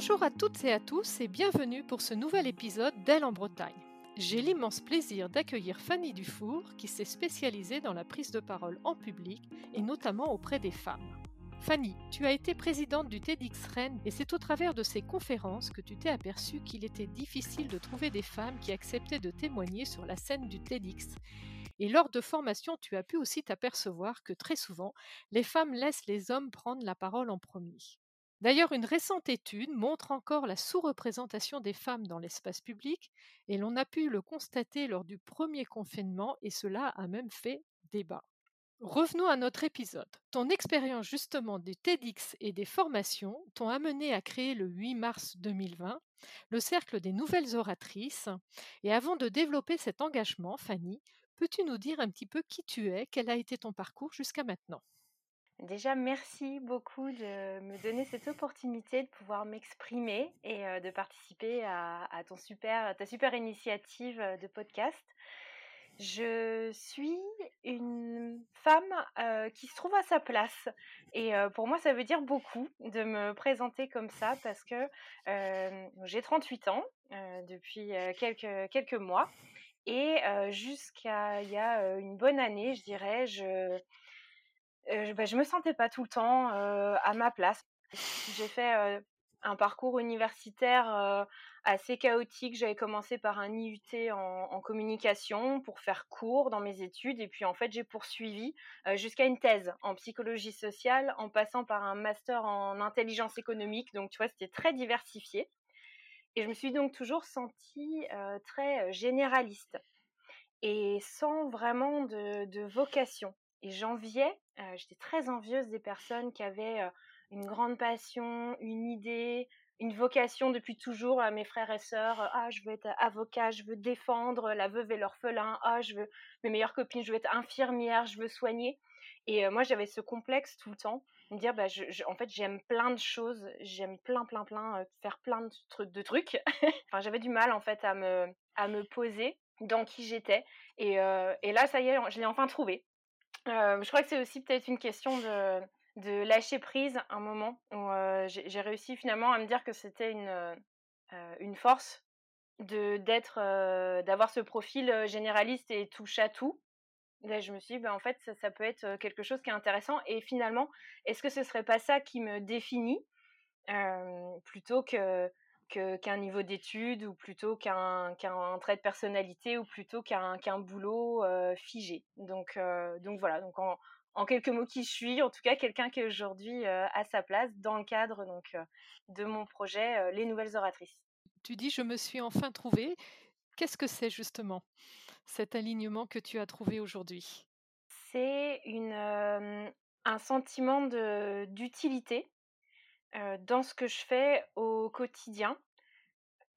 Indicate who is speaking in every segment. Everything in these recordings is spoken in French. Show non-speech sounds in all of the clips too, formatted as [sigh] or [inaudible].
Speaker 1: Bonjour à toutes et à tous et bienvenue pour ce nouvel épisode d'Elle en Bretagne. J'ai l'immense plaisir d'accueillir Fanny Dufour qui s'est spécialisée dans la prise de parole en public et notamment auprès des femmes. Fanny, tu as été présidente du TEDx Rennes et c'est au travers de ces conférences que tu t'es aperçue qu'il était difficile de trouver des femmes qui acceptaient de témoigner sur la scène du TEDx. Et lors de formation, tu as pu aussi t'apercevoir que très souvent, les femmes laissent les hommes prendre la parole en premier. D'ailleurs, une récente étude montre encore la sous-représentation des femmes dans l'espace public, et l'on a pu le constater lors du premier confinement, et cela a même fait débat. Revenons à notre épisode. Ton expérience justement du TEDx et des formations t'ont amené à créer le 8 mars 2020 le Cercle des Nouvelles Oratrices. Et avant de développer cet engagement, Fanny, peux-tu nous dire un petit peu qui tu es, quel a été ton parcours jusqu'à maintenant?
Speaker 2: Déjà, merci beaucoup de me donner cette opportunité de pouvoir m'exprimer et de participer à, ton super, ta super initiative de podcast. Je suis une femme qui se trouve à sa place et pour moi ça veut dire beaucoup de me présenter comme ça parce que j'ai 38 ans depuis quelques, quelques mois et jusqu'à il y a une bonne année je dirais je je, bah, je me sentais pas tout le temps à ma place. J'ai fait un parcours universitaire assez chaotique. J'avais commencé par un IUT en, communication pour faire cours dans mes études et puis en fait j'ai poursuivi jusqu'à une thèse en psychologie sociale en passant par un master en intelligence économique. Donc tu vois c'était très diversifié et je me suis donc toujours sentie très généraliste et sans vraiment de, de vocation. Et j'enviais, j'étais très envieuse des personnes qui avaient une grande passion, une idée, une vocation depuis toujours à mes frères et sœurs. Ah, je veux être avocat, je veux défendre la veuve et l'orphelin. Ah, je veux mes meilleures copines, je veux être infirmière, je veux soigner. Et moi, j'avais ce complexe tout le temps, me dire, bah, en fait, j'aime plein de choses, j'aime plein, plein, plein, faire plein de trucs. [laughs] enfin, j'avais du mal en fait à me, à me poser dans qui j'étais. Et, et là, ça y est, je l'ai enfin trouvé. Je crois que c'est aussi peut-être une question de lâcher prise un moment où j'ai réussi finalement à me dire que c'était une, une force de d'être d'avoir ce profil généraliste et touche à tout. Là, je me suis dit, ben, en fait, ça, peut être quelque chose qui est intéressant. Et finalement, est-ce que ce serait pas ça qui me définit plutôt que qu'un niveau d'études ou plutôt qu'un trait de personnalité ou plutôt qu'un qu'un boulot figé. Donc donc voilà. Donc en, en quelques mots qui je suis, en tout cas quelqu'un qui est aujourd'hui euh, à sa place dans le cadre donc euh, de mon projet euh, Les Nouvelles Oratrices.
Speaker 1: Tu dis je me suis enfin trouvée. Qu'est-ce que c'est justement cet alignement que tu as trouvé aujourd'hui?
Speaker 2: C'est un sentiment d'utilité dans ce que je fais au quotidien.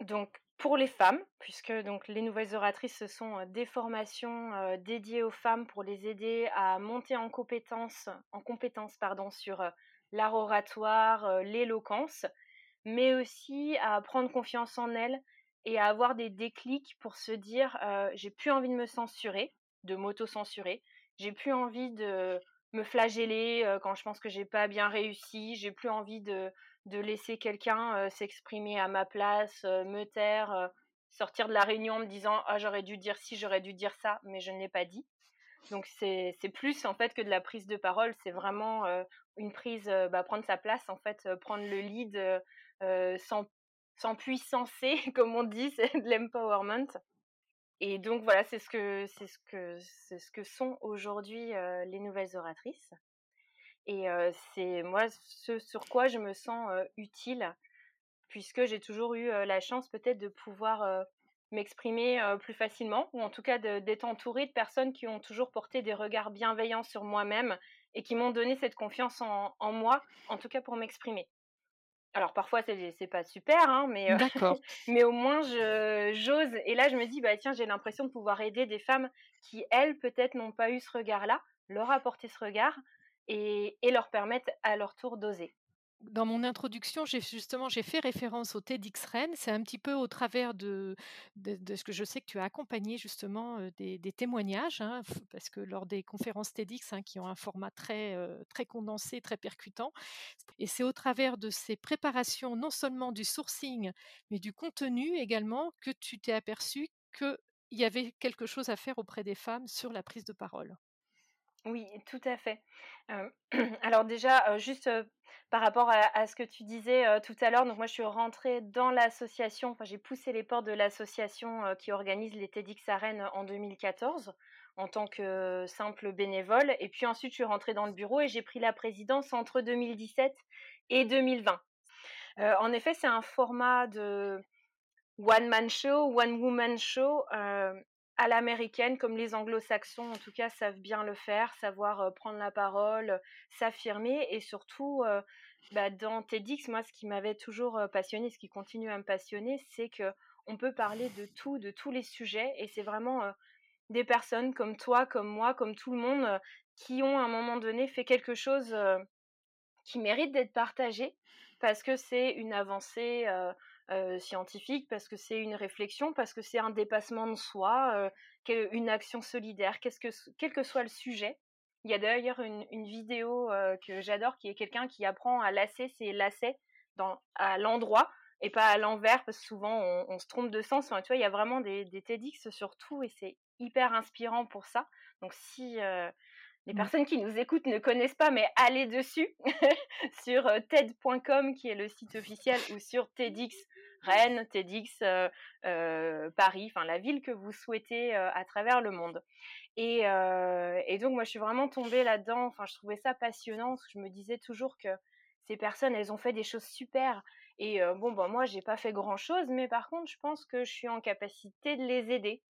Speaker 2: Donc pour les femmes, puisque donc les nouvelles oratrices ce sont des formations dédiées aux femmes pour les aider à monter en compétence, en compétence pardon, sur l'art oratoire, l'éloquence, mais aussi à prendre confiance en elles et à avoir des déclics pour se dire j'ai plus envie de me censurer, de m'auto-censurer, j'ai plus envie de me flageller quand je pense que j'ai pas bien réussi, j'ai plus envie de de laisser quelqu'un s'exprimer à ma place, me taire, sortir de la réunion en me disant ah j'aurais dû dire ci, j'aurais dû dire ça, mais je ne l'ai pas dit. Donc c'est plus en fait que de la prise de parole, c'est vraiment une prise, bah, prendre sa place en fait, prendre le lead sans sans puissancer [laughs] comme on dit, c'est de l'empowerment. Et donc voilà, c'est ce que c'est ce que c'est ce que sont aujourd'hui les nouvelles oratrices. Et c'est moi ce sur quoi je me sens utile, puisque j'ai toujours eu la chance peut-être de pouvoir m'exprimer plus facilement, ou en tout cas d'être entourée de personnes qui ont toujours porté des regards bienveillants sur moi-même et qui m'ont donné cette confiance en, en, moi, en tout cas pour m'exprimer. Alors parfois c'est pas super, hein, mais [laughs] mais au moins j'ose. Et là je me dis bah tiens j'ai l'impression de pouvoir aider des femmes qui elles peut-être n'ont pas eu ce regard-là, leur apporter ce regard, et, leur permettre à leur tour d'oser.
Speaker 1: Dans mon introduction, j'ai fait référence au TEDx Rennes. C'est un petit peu au travers de, de, ce que je sais que tu as accompagné justement des, témoignages, hein, parce que lors des conférences TEDx hein, qui ont un format très, très condensé, très percutant, et c'est au travers de ces préparations, non seulement du sourcing, mais du contenu également, que tu t'es aperçu qu'il y avait quelque chose à faire auprès des femmes sur la prise de parole.
Speaker 2: Oui, tout à fait. [clears throat] alors déjà, juste par rapport à, ce que tu disais tout à l'heure, donc moi je suis rentrée dans l'association, enfin j'ai poussé les portes de l'association qui organise les TEDx à Rennes en 2014 en tant que simple bénévole. Et puis ensuite je suis rentrée dans le bureau et j'ai pris la présidence entre 2017 et 2020. en effet, c'est un format de one man show, one woman show à l'américaine, comme les anglo-saxons en tout cas savent bien le faire, savoir prendre la parole, s'affirmer et surtout bah, dans TEDx, moi ce qui m'avait toujours passionné, ce qui continue à me passionner, c'est que on peut parler de tout, de tous les sujets et c'est vraiment des personnes comme toi, comme moi, comme tout le monde qui ont à un moment donné fait quelque chose qui mérite d'être partagé parce que c'est une avancée euh, scientifique, parce que c'est une réflexion, parce que c'est un dépassement de soi, euh, une action solidaire, que, quel que soit le sujet. Il y a d'ailleurs une, vidéo euh, que j'adore qui est quelqu'un qui apprend à lasser ses lacets dans, à l'endroit et pas à l'envers parce que souvent on, se trompe de sens. tu vois, il y a vraiment des TEDx sur tout et c'est hyper inspirant pour ça. Donc si les mmh. personnes qui nous écoutent ne connaissent pas, mais allez dessus [laughs] sur TED.com qui est le site officiel ou sur TEDx Rennes, TEDx euh, euh, Paris, enfin la ville que vous souhaitez euh, à travers le monde. Et, donc moi je suis vraiment tombée là-dedans. Enfin je trouvais ça passionnant. Parce que je me disais toujours que ces personnes elles ont fait des choses super. Et bon ben moi j'ai pas fait grand chose, mais par contre je pense que je suis en capacité de les aider.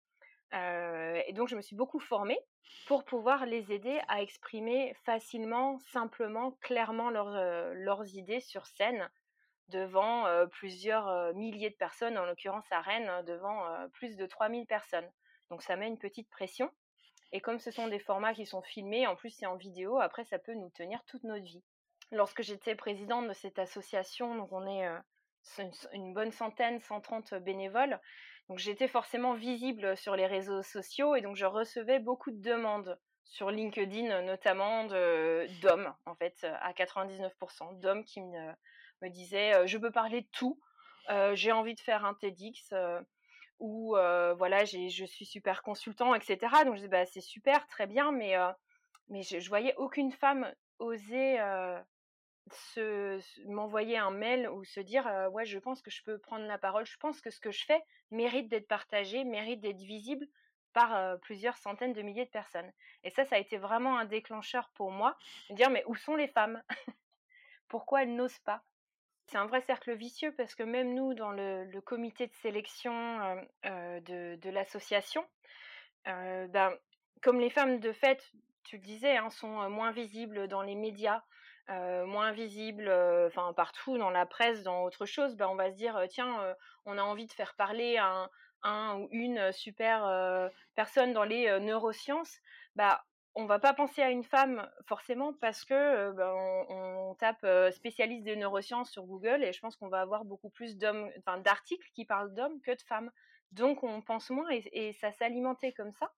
Speaker 2: et donc je me suis beaucoup formée pour pouvoir les aider à exprimer facilement, simplement, clairement leurs idées sur scène devant plusieurs milliers de personnes, en l'occurrence à Rennes, hein, devant plus de 3000 personnes. Donc ça met une petite pression. Et comme ce sont des formats qui sont filmés, en plus c'est en vidéo, après ça peut nous tenir toute notre vie. Lorsque j'étais présidente de cette association, donc on est une bonne centaine, 130 bénévoles, donc j'étais forcément visible sur les réseaux sociaux et donc je recevais beaucoup de demandes sur LinkedIn notamment d'hommes en fait à 99% d'hommes qui me me disait je peux parler de tout, j'ai envie de faire un TEDx ou voilà je suis super consultant etc. Donc je disais bah c'est super très bien mais mais je, voyais aucune femme oser se, m'envoyer un mail ou se dire ouais je pense que je peux prendre la parole, je pense que ce que je fais mérite d'être partagé, mérite d'être visible par plusieurs centaines de milliers de personnes. Et ça, ça a été vraiment un déclencheur pour moi, de dire mais où sont les femmes? [laughs] Pourquoi elles n'osent pas? C'est un vrai cercle vicieux parce que même nous, dans le, comité de sélection de, l'association, ben, comme les femmes de fait, tu le disais, hein, sont moins visibles dans les médias, moins visibles enfin partout dans la presse, dans autre chose, ben, on va se dire tiens, on a envie de faire parler un, un ou une super personne dans les neurosciences. Bah, on va pas penser à une femme forcément parce que ben, on, tape spécialiste des neurosciences sur Google et je pense qu'on va avoir beaucoup plus d'hommes, d'articles qui parlent d'hommes que de femmes. Donc on pense moins et, ça s'alimentait comme ça.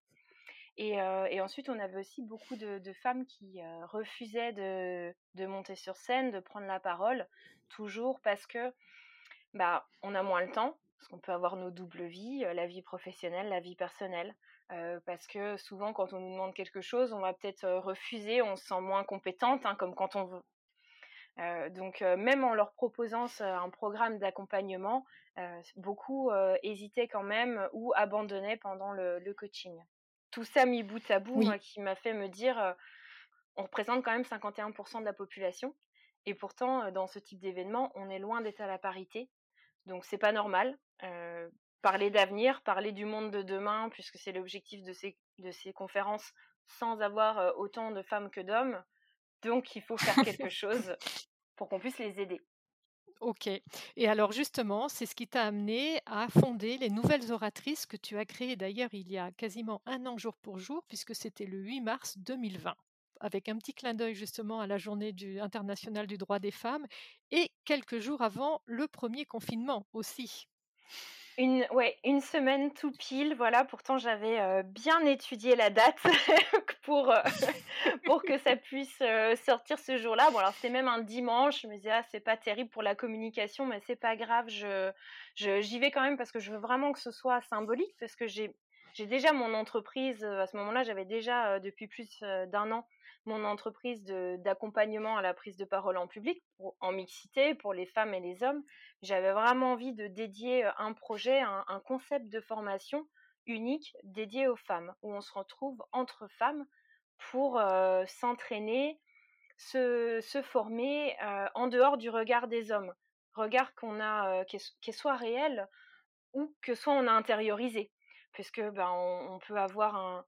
Speaker 2: Et, ensuite on avait aussi beaucoup de, femmes qui refusaient de, monter sur scène, de prendre la parole, toujours parce que bah on a moins le temps, parce qu'on peut avoir nos doubles vies, la vie professionnelle, la vie personnelle parce que souvent quand on nous demande quelque chose, on va peut-être refuser, on se sent moins compétente, hein, comme quand on veut. donc même en leur proposant un programme d'accompagnement, beaucoup hésitaient quand même ou abandonnaient pendant le, coaching. Tout ça mis bout à bout, qui m'a fait me dire, on représente quand même 51% de la population, et pourtant dans ce type d'événement, on est loin d'être à la parité. Donc c'est pas normal parler d'avenir, parler du monde de demain, puisque c'est l'objectif de ces, de ces conférences, sans avoir autant de femmes que d'hommes. Donc, il faut faire [laughs] quelque chose pour qu'on puisse les aider.
Speaker 1: Ok. Et alors justement, c'est ce qui t'a amené à fonder les nouvelles oratrices que tu as créées d'ailleurs il y a quasiment un an jour pour jour, puisque c'était le 8 mars 2020. avec un petit clin d'œil justement à la journée internationale du droit des femmes, et quelques jours avant le premier confinement aussi.
Speaker 2: Une, ouais, une semaine tout pile, voilà. Pourtant, j'avais bien étudié la date [laughs] pour, [laughs] pour que ça puisse sortir ce jour-là. Bon, alors c'était même un dimanche. Je me disais, ah, c'est pas terrible pour la communication, mais c'est pas grave. Je, j'y vais quand même parce que je veux vraiment que ce soit symbolique, parce que j'ai, j'ai déjà mon entreprise. À ce moment-là, j'avais déjà depuis plus d'un an mon entreprise d'accompagnement à la prise de parole en public, en mixité pour les femmes et les hommes. J'avais vraiment envie de dédier un projet, un, un, concept de formation unique dédié aux femmes, où on se retrouve entre femmes pour s'entraîner, se, former en dehors du regard des hommes. Regard qu'on a, qui soit réel ou que soit on a intériorisé. Puisque ben, on peut avoir un,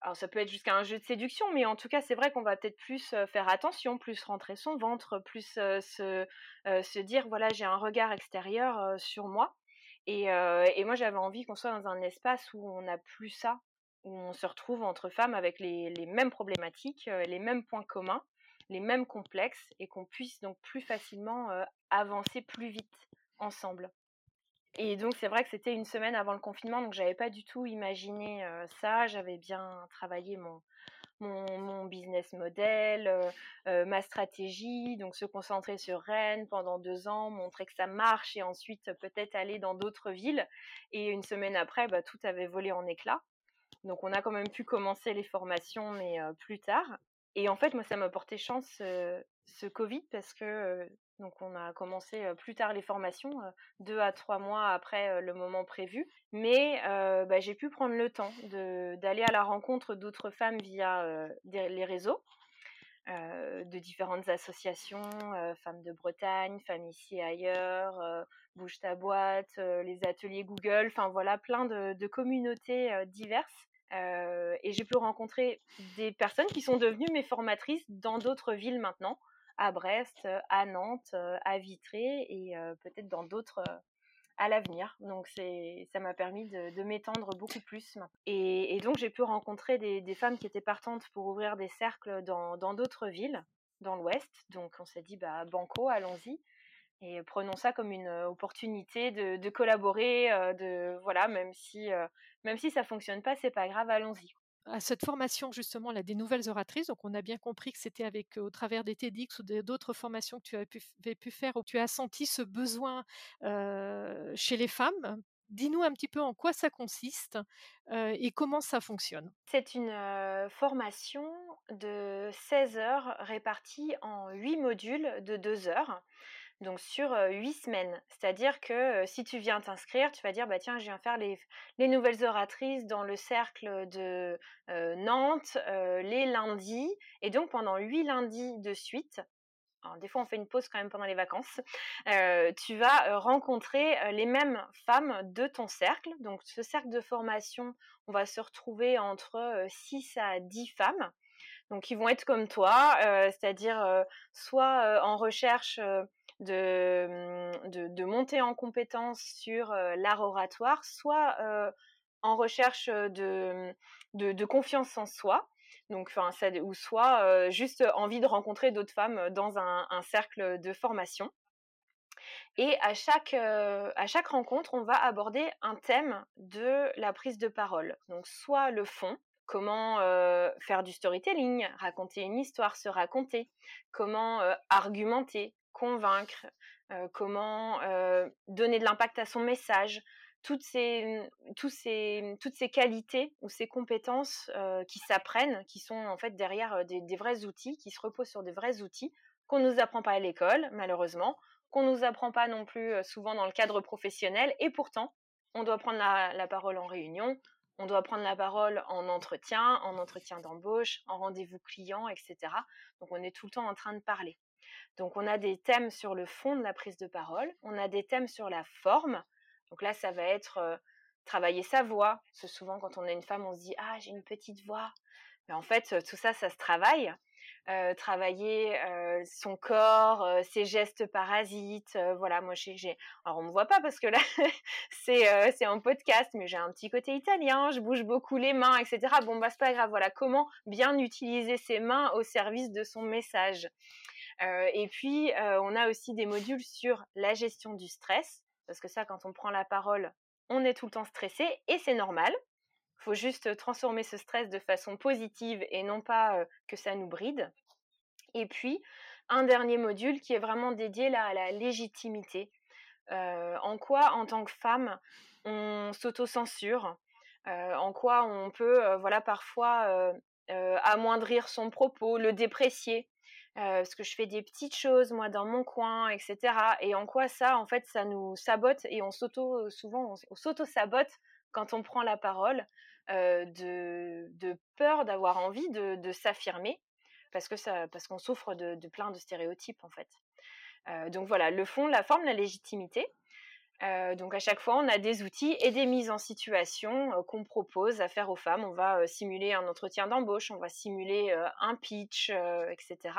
Speaker 2: alors ça peut être jusqu'à un jeu de séduction, mais en tout cas, c'est vrai qu'on va peut-être plus faire attention, plus rentrer son ventre, plus se, dire, voilà, j'ai un regard extérieur sur moi. Et, et moi, j'avais envie qu'on soit dans un espace où on n'a plus ça, où on se retrouve entre femmes avec les, les mêmes problématiques, les mêmes points communs, les mêmes complexes, et qu'on puisse donc plus facilement avancer plus vite ensemble. Et donc c'est vrai que c'était une semaine avant le confinement, donc j'avais pas du tout imaginé ça. J'avais bien travaillé mon, mon, business model, ma stratégie, donc se concentrer sur Rennes pendant deux ans, montrer que ça marche et ensuite peut-être aller dans d'autres villes. Et une semaine après, bah, tout avait volé en éclats. Donc on a quand même pu commencer les formations, mais plus tard. Et en fait, moi, ça m'a porté chance ce Covid parce que donc on a commencé plus tard les formations, deux à trois mois après le moment prévu. Mais bah, j'ai pu prendre le temps d'aller à la rencontre d'autres femmes via les réseaux. de différentes associations, Femmes de Bretagne, Femmes ici et ailleurs, Bouge ta boîte, les ateliers Google, enfin voilà, plein de, de communautés diverses. et j'ai pu rencontrer des personnes qui sont devenues mes formatrices dans d'autres villes maintenant à Brest, à Nantes, à Vitré et peut-être dans d'autres à l'avenir. Donc c'est, ça m'a permis de, m'étendre beaucoup plus. Et, donc j'ai pu rencontrer des, femmes qui étaient partantes pour ouvrir des cercles dans, d'autres villes, dans l'Ouest. Donc on s'est dit, bah, banco, allons-y. Et prenons ça comme une opportunité de, collaborer, de voilà, même si même si ça fonctionne pas, c'est pas grave, allons-y
Speaker 1: à cette formation justement là, des nouvelles oratrices. Donc on a bien compris que c'était avec au travers des TEDx ou d'autres formations que tu avais pu, pu, faire où tu as senti ce besoin chez les femmes. Dis-nous un petit peu en quoi ça consiste et comment ça fonctionne.
Speaker 2: C'est une formation de 16 heures répartie en 8 modules de 2 heures donc sur huit semaines. C'est-à-dire que si tu viens t'inscrire, tu vas dire bah tiens, je viens faire les, nouvelles oratrices dans le cercle de Nantes les lundis. Et donc pendant huit lundis de suite, des fois on fait une pause quand même pendant les vacances, tu vas rencontrer les mêmes femmes de ton cercle. Donc ce cercle de formation, on va se retrouver entre 6 à 10 femmes. Donc ils vont être comme toi, c'est-à-dire soit en recherche Mmh, de, de, monter en compétence sur l'art oratoire, soit en recherche de, de, confiance en soi. Donc, enfin, ou soit juste envie de rencontrer d'autres femmes dans un, cercle de formation. Et à chaque, à chaque rencontre, on va aborder un thème de la prise de parole. Donc, soit le fond, comment faire du storytelling, raconter une histoire, se raconter, comment argumenter, convaincre, comment donner de l'impact à son message, toutes ces, toutes ces, toutes ces qualités ou ces compétences qui s'apprennent, qui sont en fait derrière des, vrais outils, qui se reposent sur des vrais outils qu'on ne nous apprend pas à l'école, malheureusement, qu'on ne nous apprend pas non plus souvent dans le cadre professionnel, et pourtant, on doit prendre la parole en réunion, on doit prendre la parole en entretien, en entretien d'embauche, en rendez-vous client, etc. Donc on est tout le temps en train de parler. Donc on a des thèmes sur le fond de la prise de parole, on a des thèmes sur la forme. Donc là, ça va être travailler sa voix. Parce que souvent, quand on a une femme, on se dit ah j'ai une petite voix. Mais en fait, tout ça, ça se travaille. Travailler son corps, ses gestes parasites. voilà, moi j'ai, alors on me voit pas parce que là [laughs] c'est c'est un podcast, mais j'ai un petit côté italien, je bouge beaucoup les mains, etc. Bon bah c'est pas grave. Voilà, comment bien utiliser ses mains au service de son message? et puis on a aussi des modules sur la gestion du stress, parce que ça, quand on prend la parole, on est tout le temps stressé et c'est normal. Faut juste transformer ce stress de façon positive et non pas que ça nous bride. Et puis, un dernier module qui est vraiment dédié là, à la légitimité. en quoi, en tant que femme, on s'auto-censure? En quoi on peut, voilà, parfois amoindrir son propos, le déprécier? Parce que je fais des petites choses moi dans mon coin, etc. Et en quoi ça, en fait, ça nous sabote et on s'auto souvent on, s'auto sabote quand on prend la parole? De, de, peur d'avoir envie de, s'affirmer parce que ça parce qu'on souffre de, de, plein de stéréotypes en fait. donc voilà, le fond, la forme, la légitimité. donc à chaque fois, on a des outils et des mises en situation qu'on propose à faire aux femmes. On va simuler un entretien d'embauche, on va simuler un pitch, etc.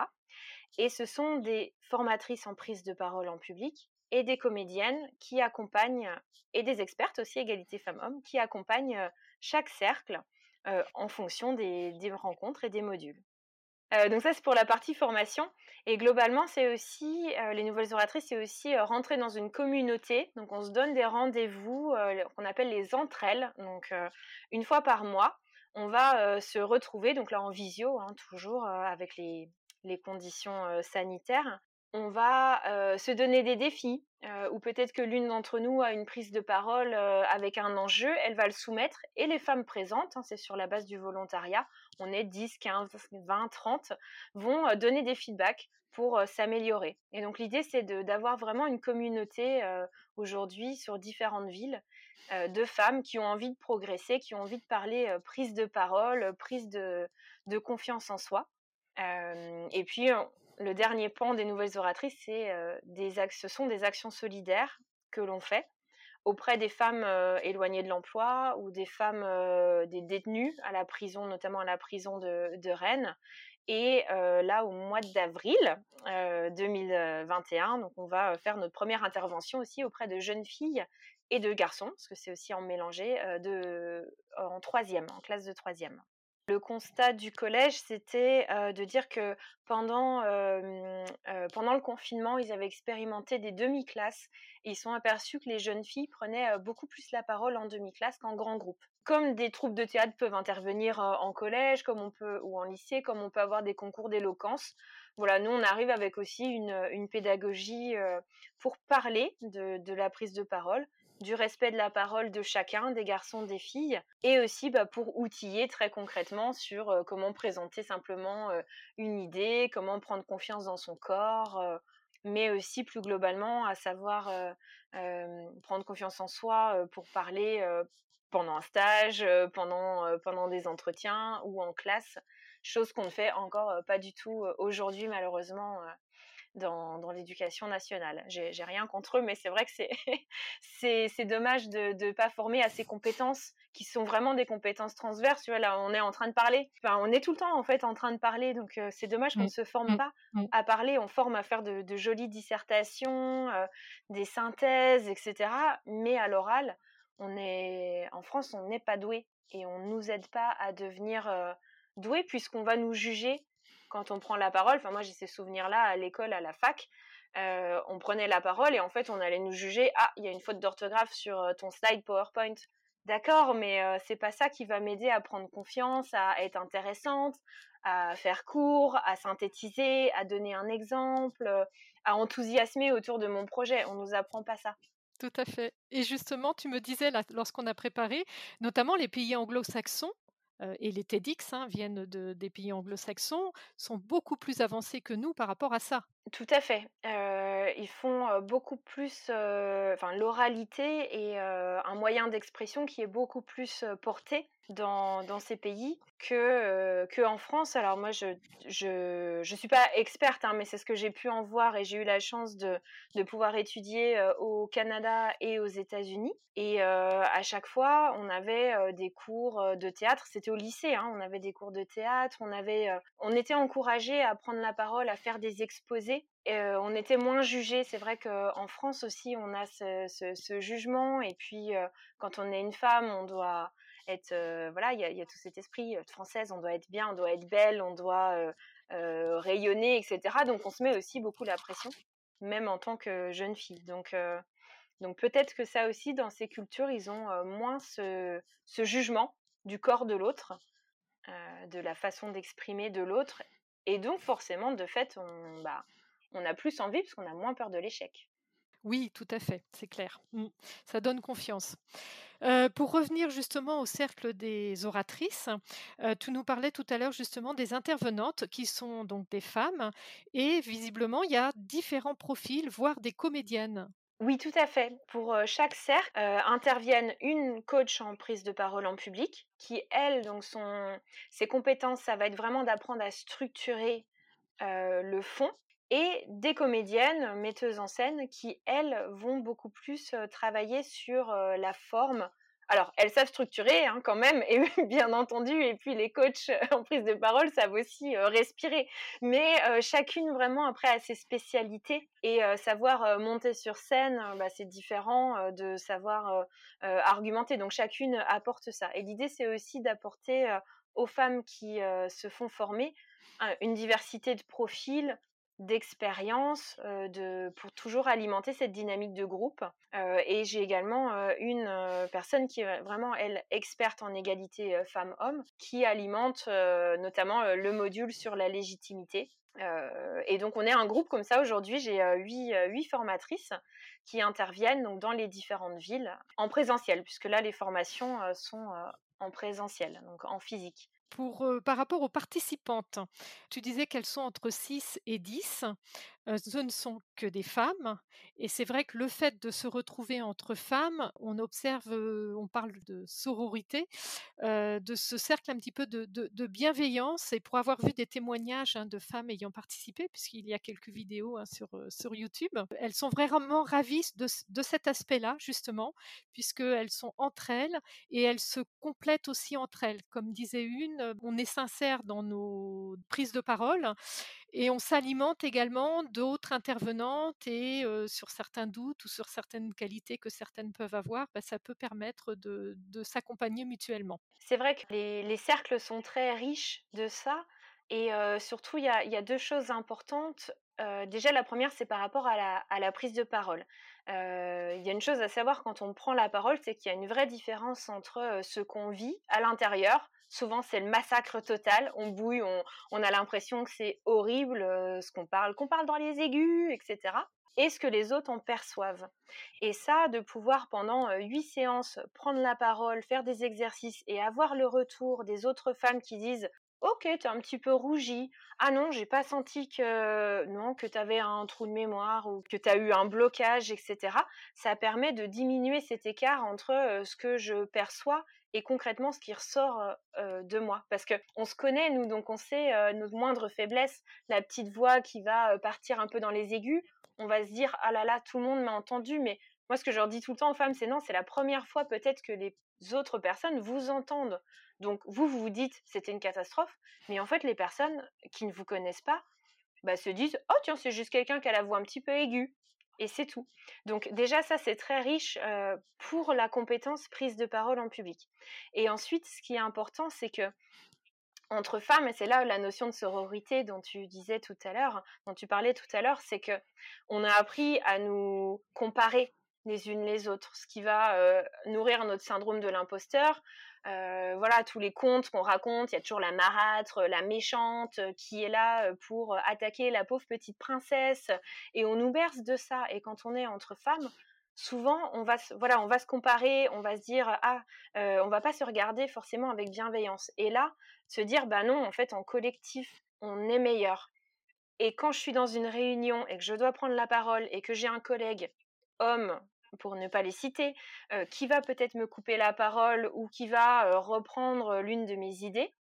Speaker 2: Et ce sont des formatrices en prise de parole en public et des comédiennes qui accompagnent, et des expertes aussi, égalité femmes-hommes, qui accompagnent chaque cercle en fonction des, rencontres et des modules. donc ça, c'est pour la partie formation. Et globalement, c'est aussi, les nouvelles oratrices, c'est aussi rentrer dans une communauté. Donc on se donne des rendez-vous qu'on appelle les entre-elles. Donc une fois par mois, on va se retrouver, donc là en visio, hein, toujours avec les conditions sanitaires, on va se donner des défis, ou peut-être que l'une d'entre nous a une prise de parole avec un enjeu, elle va le soumettre, et les femmes présentes, hein, c'est sur la base du volontariat, on est 10, 15, 20, 30, vont donner des feedbacks pour s'améliorer. Et donc l'idée, c'est d'avoir vraiment une communauté aujourd'hui sur différentes villes de femmes qui ont envie de progresser, qui ont envie de parler prise de parole, prise de confiance en soi et puis, le dernier pan des nouvelles oratrices, c'est des ce sont des actions solidaires que l'on fait auprès des femmes éloignées de l'emploi ou des femmes, des détenues à la prison, notamment à la prison de, Rennes. Et là, au mois d'avril 2021, donc on va faire notre première intervention aussi auprès de jeunes filles et de garçons, parce que c'est aussi en mélangé, en troisième, en classe de troisième. Le constat du collège, c'était de dire que pendant, pendant le confinement, ils avaient expérimenté des demi-classes et ils sont aperçus que les jeunes filles prenaient beaucoup plus la parole en demi-classe qu'en grand groupe. Comme des troupes de théâtre peuvent intervenir en collège, comme on peut ou en lycée, comme on peut avoir des concours d'éloquence. Voilà, nous on arrive avec aussi une, pédagogie pour parler de la prise de parole, du respect de la parole de chacun, des garçons, des filles, et aussi bah, pour outiller très concrètement sur euh, comment présenter simplement euh, une idée, comment prendre confiance dans son corps, euh, mais aussi plus globalement à savoir prendre confiance en soi pour parler pendant un stage, pendant, pendant des entretiens ou en classe, chose qu'on ne fait encore pas du tout aujourd'hui malheureusement dans, l'éducation nationale. J'ai rien contre eux, mais c'est vrai que c'est [laughs] dommage de ne pas former à ces compétences qui sont vraiment des compétences transverses. Tu vois, là, on est en train de parler. Enfin, on est tout le temps, en fait, en train de parler. Donc, euh, c'est dommage qu'on ne se forme pas à parler. On forme à faire de, jolies dissertations, euh, des synthèses, etc. Mais à l'oral, on est, en France, on n'est pas doué. Et on ne nous aide pas à devenir euh, doué puisqu'on va nous juger quand on prend la parole, enfin moi j'ai ces souvenirs-là à l'école, à la fac, euh, on prenait la parole et en fait on allait nous juger, ah il y a une faute d'orthographe sur euh, ton slide PowerPoint. D'accord, mais euh, c'est pas ça qui va m'aider à prendre confiance, à être intéressante, à faire court, à synthétiser, à donner un exemple, à enthousiasmer autour de mon projet. On nous apprend pas ça.
Speaker 1: Tout à fait. Et justement, tu me disais, lorsqu'on a préparé, notamment les pays anglo-saxons, et les TEDx hein, viennent de, des pays anglo-saxons, sont beaucoup plus avancés que nous par rapport à ça.
Speaker 2: Tout à fait. Ils font, beaucoup plus, l'oralité est, un moyen d'expression qui est beaucoup plus, porté dans dans ces pays que, que en France. Alors moi je je je suis pas experte, hein, mais c'est ce que j'ai pu en voir et j'ai eu la chance de de pouvoir étudier, au Canada et aux États-Unis et à chaque fois, on avait, des cours, de théâtre. C'était au lycée, hein, on avait des cours de théâtre, on avait, on était encouragés à prendre la parole, à faire des exposés on était moins jugés. C'est vrai qu'en France aussi, on a ce ce ce jugement et puis, quand on est une femme, on doit être, voilà, il y a tout cet esprit, française, on doit être bien, on doit être belle, on doit, rayonner et cetera. Donc on se met aussi beaucoup la pression, même en tant que jeune fille. Donc donc peut-être que ça aussi, dans ces cultures, ils ont moins ce, jugement du corps de l'autre, de la façon d'exprimer de l'autre. Et donc forcément, de fait, on, bah, on a plus envie parce qu'on a moins peur de l'échec.
Speaker 1: Oui, tout à fait, c'est clair. Mmh. Ça donne confiance. pour revenir justement au cercle des oratrices, tu nous parlais tout à l'heure justement des intervenantes qui sont donc des femmes et visiblement il y a différents profils, voire des comédiennes.
Speaker 2: Oui, tout à fait. Pour chaque cercle interviennent une coach en prise de parole en public qui, elle, donc son, ses compétences, ça va être vraiment d'apprendre à structurer le fond et des comédiennes, metteuses en scène, qui, elles, vont beaucoup plus travailler sur la forme, alors, elles savent structurer hein, quand même, et [laughs] bien entendu, et puis les coachs en prise de parole savent aussi respirer. Mais chacune vraiment après a ses spécialités et savoir monter sur scène, bah, c'est différent de savoir argumenter. Donc chacune apporte ça. Et l'idée, c'est aussi d'apporter aux femmes qui se font former une diversité de profils, d'expérience de pour toujours alimenter cette dynamique de groupe. et j'ai également une personne qui est vraiment elle experte en égalité femmes-hommes, qui alimente notamment le module sur la légitimité. et donc on est un groupe comme ça aujourd'hui. J'ai huit, huit formatrices qui interviennent donc dans les différentes villes en présentiel, puisque là les formations sont en présentiel, donc en physique.
Speaker 1: Par rapport aux participantes, tu disais qu'elles sont entre 6 et 10. Ce ne sont que des femmes. Et c'est vrai que le fait de se retrouver entre femmes, on observe, on parle de sororité, de ce cercle un petit peu de, bienveillance. Et pour avoir vu des témoignages hein, de femmes ayant participé, puisqu'il y a quelques vidéos hein, sur, sur YouTube, elles sont vraiment ravies de, de cet aspect-là, justement, puisqu'elles sont entre elles et elles se complètent aussi entre elles. Comme disait une, on est sincère dans nos prises de parole et on s'alimente également d'autres intervenantes et sur certains doutes ou sur certaines qualités que certaines peuvent avoir, bah, ça peut permettre de, s'accompagner mutuellement.
Speaker 2: C'est vrai que les, cercles sont très riches de ça et surtout il y a, deux choses importantes. déjà la première c'est par rapport à la, prise de parole. Il y a une chose à savoir quand on prend la parole, c'est qu'il y a une vraie différence entre ce qu'on vit à l'intérieur, souvent c'est le massacre total, on bouille, on, a l'impression que c'est horrible euh, ce qu'on parle, qu'on parle dans les aigus, etc. Et ce que les autres en perçoivent. Et ça, de pouvoir pendant euh, huit séances prendre la parole, faire des exercices et avoir le retour des autres femmes qui disent Ok, t'es un petit peu rougie. Ah non, j'ai pas senti que non que t'avais un trou de mémoire ou que t'as eu un blocage, etc. Ça permet de diminuer cet écart entre euh, ce que je perçois concrètement ce qui ressort de moi. Parce qu'on se connaît, nous, donc on sait nos moindres faiblesses, la petite voix qui va partir un peu dans les aigus, on va se dire, ah là là, tout le monde m'a entendu, mais moi ce que je leur dis tout le temps aux femmes, c'est non, c'est la première fois peut-être que les autres personnes vous entendent. Donc vous, vous vous dites, c'était une catastrophe, mais en fait les personnes qui ne vous connaissent pas, bah, se disent, oh tiens, c'est juste quelqu'un qui a la voix un petit peu aiguë et c'est tout. Donc déjà ça c'est très riche pour la compétence prise de parole en public. Et ensuite ce qui est important c'est que entre femmes et c'est là la notion de sororité dont tu disais tout à l'heure, dont tu parlais tout à l'heure, c'est que on a appris à nous comparer les unes les autres, ce qui va nourrir notre syndrome de l'imposteur, euh, voilà, tous les contes qu'on raconte, il y a toujours la marâtre, la méchante euh, qui est là euh, pour attaquer la pauvre petite princesse, et on nous berce de ça. Et quand on est entre femmes, souvent on va, voilà, on va se comparer, on va se dire ah, on va pas se regarder forcément avec bienveillance. Et là, se dire bah non, en fait, en collectif, on est meilleur. Et quand je suis dans une réunion et que je dois prendre la parole et que j'ai un collègue homme, pour ne pas les citer, qui va peut-être me couper la parole ou qui va reprendre l'une de mes idées,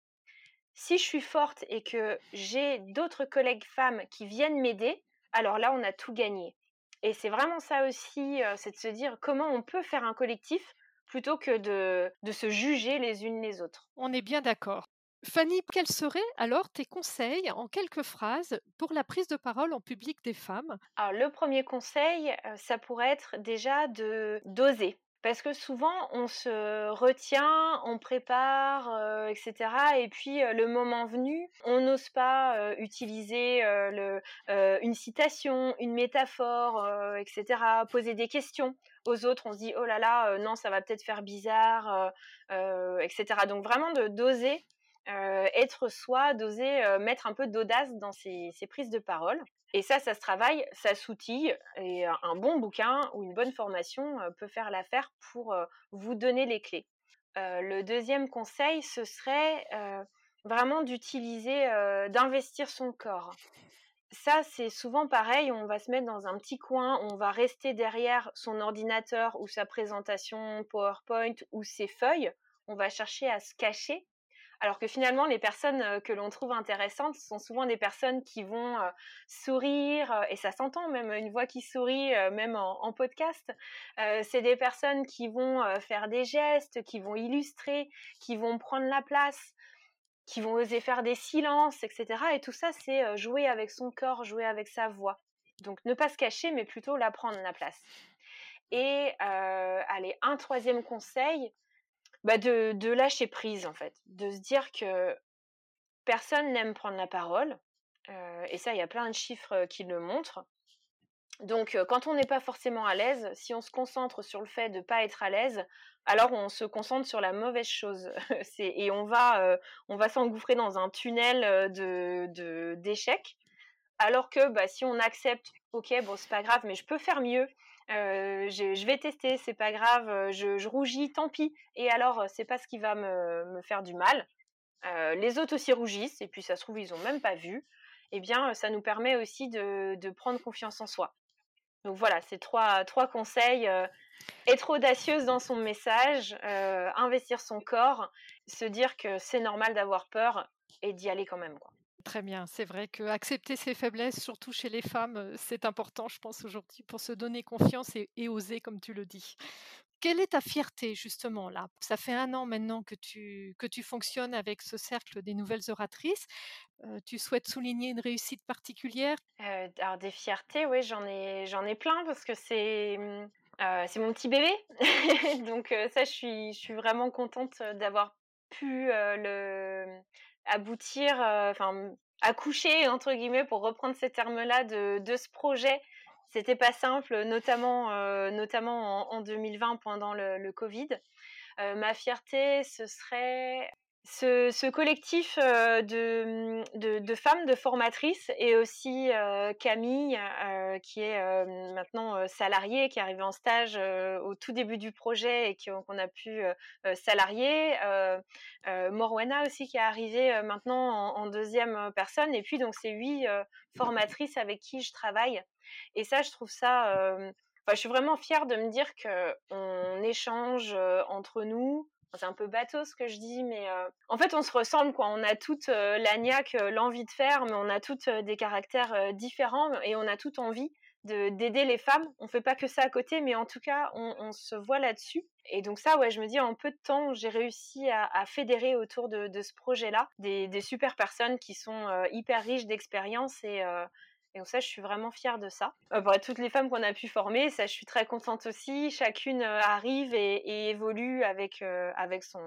Speaker 2: si je suis forte et que j'ai d'autres collègues femmes qui viennent m'aider, alors là, on a tout gagné. Et c'est vraiment ça aussi, c'est de se dire comment on peut faire un collectif plutôt que de, de se juger les unes les autres.
Speaker 1: On est bien d'accord. Fanny, quels seraient alors tes conseils en quelques phrases pour la prise de parole en public des femmes?
Speaker 2: Alors le premier conseil, ça pourrait être déjà de d'oser. Parce que souvent, on se retient, on prépare, etc. Et puis, le moment venu, on n'ose pas utiliser une citation, une métaphore, etc. Poser des questions aux autres. On se dit, oh là là, non, ça va peut-être faire bizarre, etc. Donc, vraiment de d'oser être soi, d'oser mettre un peu d'audace dans ses, prises de parole. Et ça, ça se travaille, ça s'outille, et un bon bouquin ou une bonne formation peut faire l'affaire pour vous donner les clés. le deuxième conseil, ce serait vraiment d'utiliser, d'investir son corps. Ça, c'est souvent pareil, on va se mettre dans un petit coin, on va rester derrière son ordinateur ou sa présentation PowerPoint ou ses feuilles, on va chercher à se cacher alors que finalement, les personnes que l'on trouve intéressantes sont souvent des personnes qui vont sourire, et ça s'entend même, une voix qui sourit, même en, podcast. c'est des personnes qui vont faire des gestes, qui vont illustrer, qui vont prendre la place, qui vont oser faire des silences, etc. Et tout ça, c'est jouer avec son corps, jouer avec sa voix. Donc ne pas se cacher, mais plutôt la prendre la place. Et allez, un troisième conseil, bah de, lâcher prise en fait, de se dire que personne n'aime prendre la parole, et ça il y a plein de chiffres qui le montrent. Donc quand on n'est pas forcément à l'aise, si on se concentre sur le fait de ne pas être à l'aise, alors on se concentre sur la mauvaise chose [laughs] et on va, va s'engouffrer dans un tunnel de d'échecs. alors que bah, si on accepte, ok bon c'est pas grave, mais je peux faire mieux, je, vais tester, c'est pas grave, je, rougis, tant pis. Et alors, c'est pas ce qui va me, faire du mal. les autres aussi rougissent, et puis ça se trouve, ils ont même pas vu. Eh bien, ça nous permet aussi de, prendre confiance en soi. Donc voilà, c'est trois, conseils. être audacieuse dans son message, investir son corps, se dire que c'est normal d'avoir peur et d'y aller quand même.
Speaker 1: Très bien, c'est vrai que accepter ses faiblesses, surtout chez les femmes, c'est important, je pense, aujourd'hui, pour se donner confiance et, oser, comme tu le dis. Quelle est ta fierté justement là? Ça fait un an maintenant que tu, que tu fonctionnes avec ce cercle des nouvelles oratrices. tu souhaites souligner une réussite particulière?
Speaker 2: Alors des fiertés, oui, j'en ai, j'en ai plein parce que c'est, mmh, c'est mon petit bébé. [laughs] Donc ça, je suis, je suis vraiment contente d'avoir pu le aboutir, enfin accoucher entre guillemets pour reprendre ces termes-là de, de, ce projet. C'était pas simple, notamment notamment en, 2020 pendant le, le Covid. ma fierté, ce serait ce, collectif mmh, de, femmes, de formatrices, et aussi Camille, qui est maintenant salariée, qui est arrivée en stage au tout début du projet et qu'on a pu salarier. Morwana aussi, qui est arrivée maintenant en, deuxième personne. Et puis, donc, c'est huit formatrices avec qui je travaille. Et ça, je trouve ça... je suis vraiment fière de me dire qu'on échange entre nous, c'est un peu bateau ce que je dis, mais euh, en fait, on se ressemble, quoi. On a toutes euh, la niaque, euh, l'envie de faire, mais on a toutes des caractères différents et on a toutes envie d'aider les femmes. On fait pas que ça à côté, mais en tout cas, on, se voit là-dessus. Et donc ça, ouais, je me dis, en peu de temps, j'ai réussi à, fédérer autour de, ce projet-là des, super personnes qui sont hyper riches d'expérience et et donc ça, je suis vraiment fière de ça. Euh, pour toutes les femmes qu'on a pu former, ça, je suis très contente aussi. Chacune euh, arrive et, évolue avec, euh, avec son,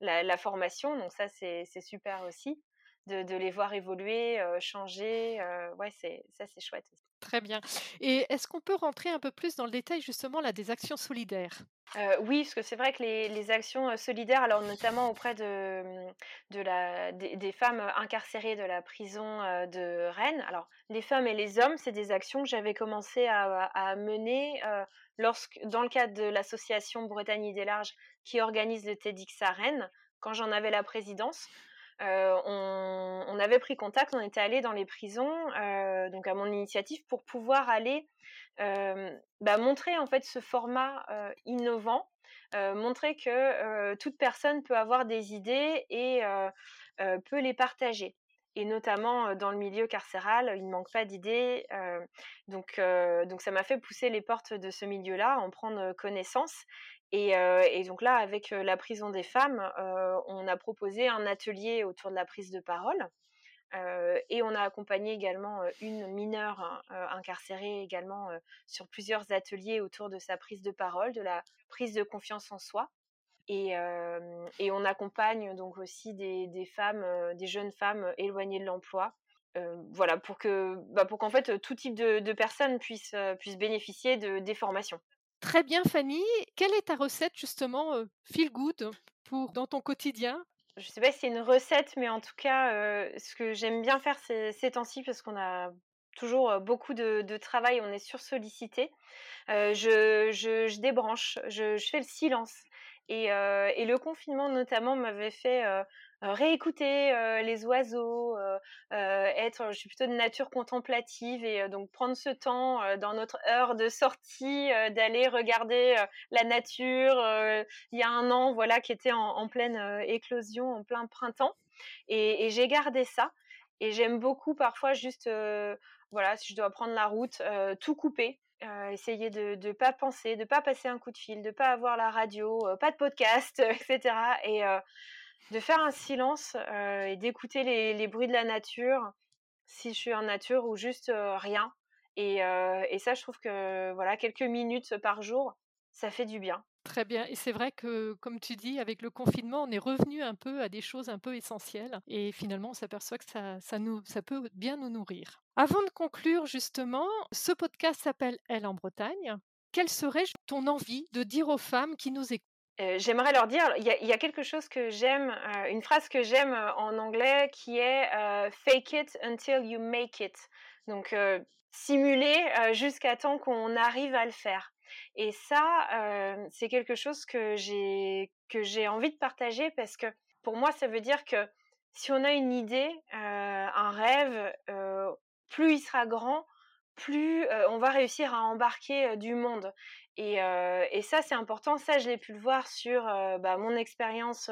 Speaker 2: la, formation. Donc ça, c'est super aussi. De, les voir évoluer, changer. ouais, ça, c'est chouette.
Speaker 1: Très bien. Et est-ce qu'on peut rentrer un peu plus dans le détail justement là des actions solidaires?
Speaker 2: Oui, parce que c'est vrai que les, actions solidaires, alors notamment auprès de, mmh, des, femmes incarcérées de la prison de Rennes. Alors les femmes et les hommes, c'est des actions que j'avais commencé à, mener lorsque, dans le cadre de l'association Bretagne des Larges qui organise le TEDx à Rennes, quand j'en avais la présidence. On, avait pris contact, on était allé dans les prisons, donc à mon initiative, pour pouvoir aller bah, montrer en fait ce format innovant, montrer que toute personne peut avoir des idées et peut les partager et notamment dans le milieu carcéral, il ne manque pas d'idées. donc, donc ça m'a fait pousser les portes de ce milieu-là, en prendre connaissance. Et, donc là, avec la prison des femmes, on a proposé un atelier autour de la prise de parole. et on a accompagné également une mineure incarcérée également sur plusieurs ateliers autour de sa prise de parole, de la prise de confiance en soi. Et, on accompagne donc aussi des, femmes, des jeunes femmes éloignées de l'emploi. voilà, pour que, bah, pour qu'en fait tout type de, personnes puissent, puissent bénéficier de, des formations.
Speaker 1: Très bien, Fanny. Quelle est ta recette justement feel good pour dans ton quotidien?
Speaker 2: Je sais pas si c'est une recette, mais en tout cas, ce que j'aime bien faire ces, ces temps-ci, parce qu'on a toujours beaucoup de, travail, on est sursollicité. Je, je, débranche, je, fais le silence. Et, le confinement notamment m'avait fait réécouter les oiseaux, être, je suis plutôt de nature contemplative et donc prendre ce temps dans notre heure de sortie d'aller regarder la nature. il y a un an, voilà, qui était en, pleine éclosion, en plein printemps, et, j'ai gardé ça. Et j'aime beaucoup parfois juste, voilà, si je dois prendre la route, tout couper, euh, essayer de ne pas penser, de pas passer un coup de fil, de ne pas avoir la radio, euh, pas de podcast, [laughs] etc. Et euh, de faire un silence et d'écouter les, bruits de la nature, si je suis en nature ou juste rien. Et, et, ça, je trouve que voilà, quelques minutes par jour, ça fait du bien.
Speaker 1: Très bien. Et c'est vrai que, comme tu dis, avec le confinement, on est revenu un peu à des choses un peu essentielles. Et finalement, on s'aperçoit que ça, ça, nous, ça peut bien nous nourrir. Avant de conclure, justement, ce podcast s'appelle Elle en Bretagne. Quelle serait ton envie de dire aux femmes qui nous écoutent
Speaker 2: J'aimerais leur dire, il y, a quelque chose que j'aime, une phrase que j'aime en anglais qui est Fake it until you make it. Donc, simuler jusqu'à temps qu'on arrive à le faire. Et ça, c'est quelque chose que j'ai que j'ai envie de partager parce que pour moi, ça veut dire que si on a une idée, un rêve, plus il sera grand, plus on va réussir à embarquer du monde. Et, ça, c'est important. Ça, je l'ai pu le voir sur bah, mon expérience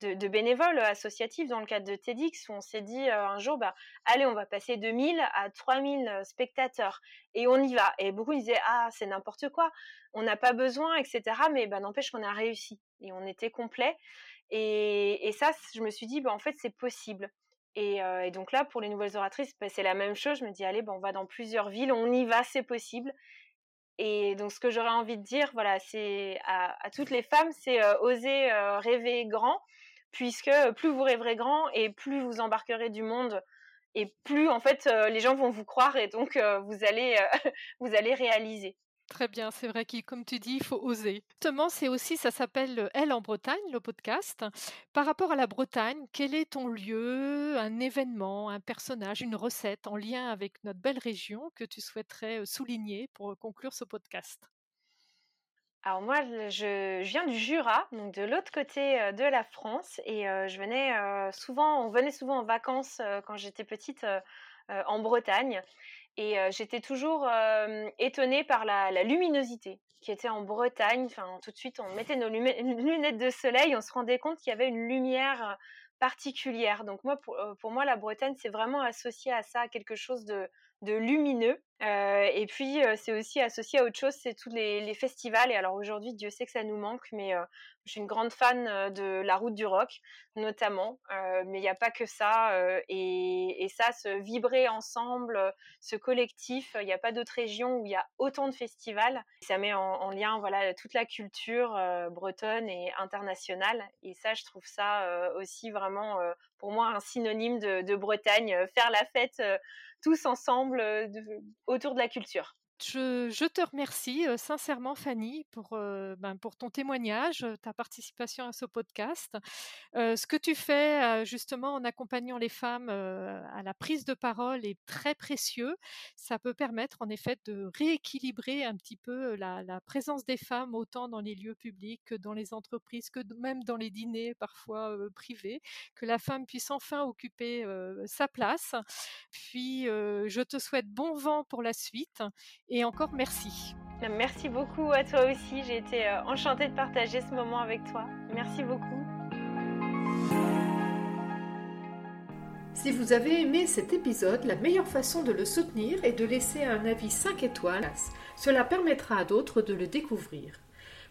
Speaker 2: de, bénévole associative dans le cadre de TEDx, où on s'est dit un jour, bah, allez, on va passer de 1000 à 3000 spectateurs. Et on y va. Et beaucoup disaient, ah, c'est n'importe quoi, on n'a pas besoin, etc. Mais bah, n'empêche qu'on a réussi. Et on était complet. Et, ça, je me suis dit, bah, en fait, c'est possible. Et, donc là, pour les nouvelles oratrices, c'est la même chose. Je me dis, allez, on va dans plusieurs villes, on y va, c'est possible. Et donc, ce que j'aurais envie de dire, voilà, c'est à, toutes les femmes, c'est oser rêver grand, puisque plus vous rêverez grand et plus vous embarquerez du monde, et plus en fait les gens vont vous croire et donc vous allez [laughs] vous allez réaliser.
Speaker 1: Très bien, c'est vrai que comme tu dis, il faut oser. Justement, c'est aussi, ça s'appelle Elle en Bretagne, le podcast. Par rapport à la Bretagne, quel est ton lieu, un événement, un personnage, une recette en lien avec notre belle région que tu souhaiterais souligner pour conclure ce podcast?
Speaker 2: Alors moi, je, viens du Jura, donc de l'autre côté de la France, et je venais souvent, on venait souvent en vacances quand j'étais petite en Bretagne. Et j'étais toujours étonnée par la, luminosité qui était en Bretagne. Enfin, tout de suite, on mettait nos [laughs] lunettes de soleil, on se rendait compte qu'il y avait une lumière particulière. Donc moi, pour, moi, la Bretagne, c'est vraiment associé à ça, à quelque chose de lumineux. Euh, et puis, euh, c'est aussi associé à autre chose, c'est tous les, festivals. Et alors aujourd'hui, Dieu sait que ça nous manque, mais euh, je suis une grande fan de la route du rock, notamment. mais il n'y a pas que ça. Et, ça, se vibrer ensemble, ce collectif, il n'y a pas d'autre région où il y a autant de festivals. Ça met en, lien voilà, toute la culture bretonne et internationale. Et ça, je trouve ça aussi vraiment, pour moi, un synonyme de, de Bretagne. Faire la fête tous ensemble autour de la culture.
Speaker 1: Je, te remercie sincèrement, Fanny, pour, ben, pour ton témoignage, ta participation à ce podcast. ce que tu fais justement en accompagnant les femmes à la prise de parole est très précieux. Ça peut permettre en effet de rééquilibrer un petit peu la présence des femmes autant dans les lieux publics que dans les entreprises, que même dans les dîners parfois privés, que la femme puisse enfin occuper sa place. Puis je te souhaite bon vent pour la suite et encore merci.
Speaker 2: Merci beaucoup à toi aussi. J'ai été euh, enchantée de partager ce moment avec toi. Merci beaucoup.
Speaker 1: Si vous avez aimé cet épisode, la meilleure façon de le soutenir est de laisser un avis 5 étoiles. Cela permettra à d'autres de le découvrir.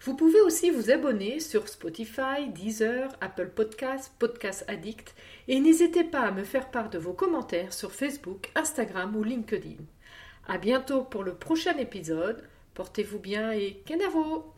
Speaker 1: Vous pouvez aussi vous abonner sur Spotify, Deezer, Apple Podcasts, Podcast Addict et n'hésitez pas à me faire part de vos commentaires sur Facebook, Instagram ou LinkedIn. À bientôt pour le prochain épisode. Portez-vous bien et Kenavo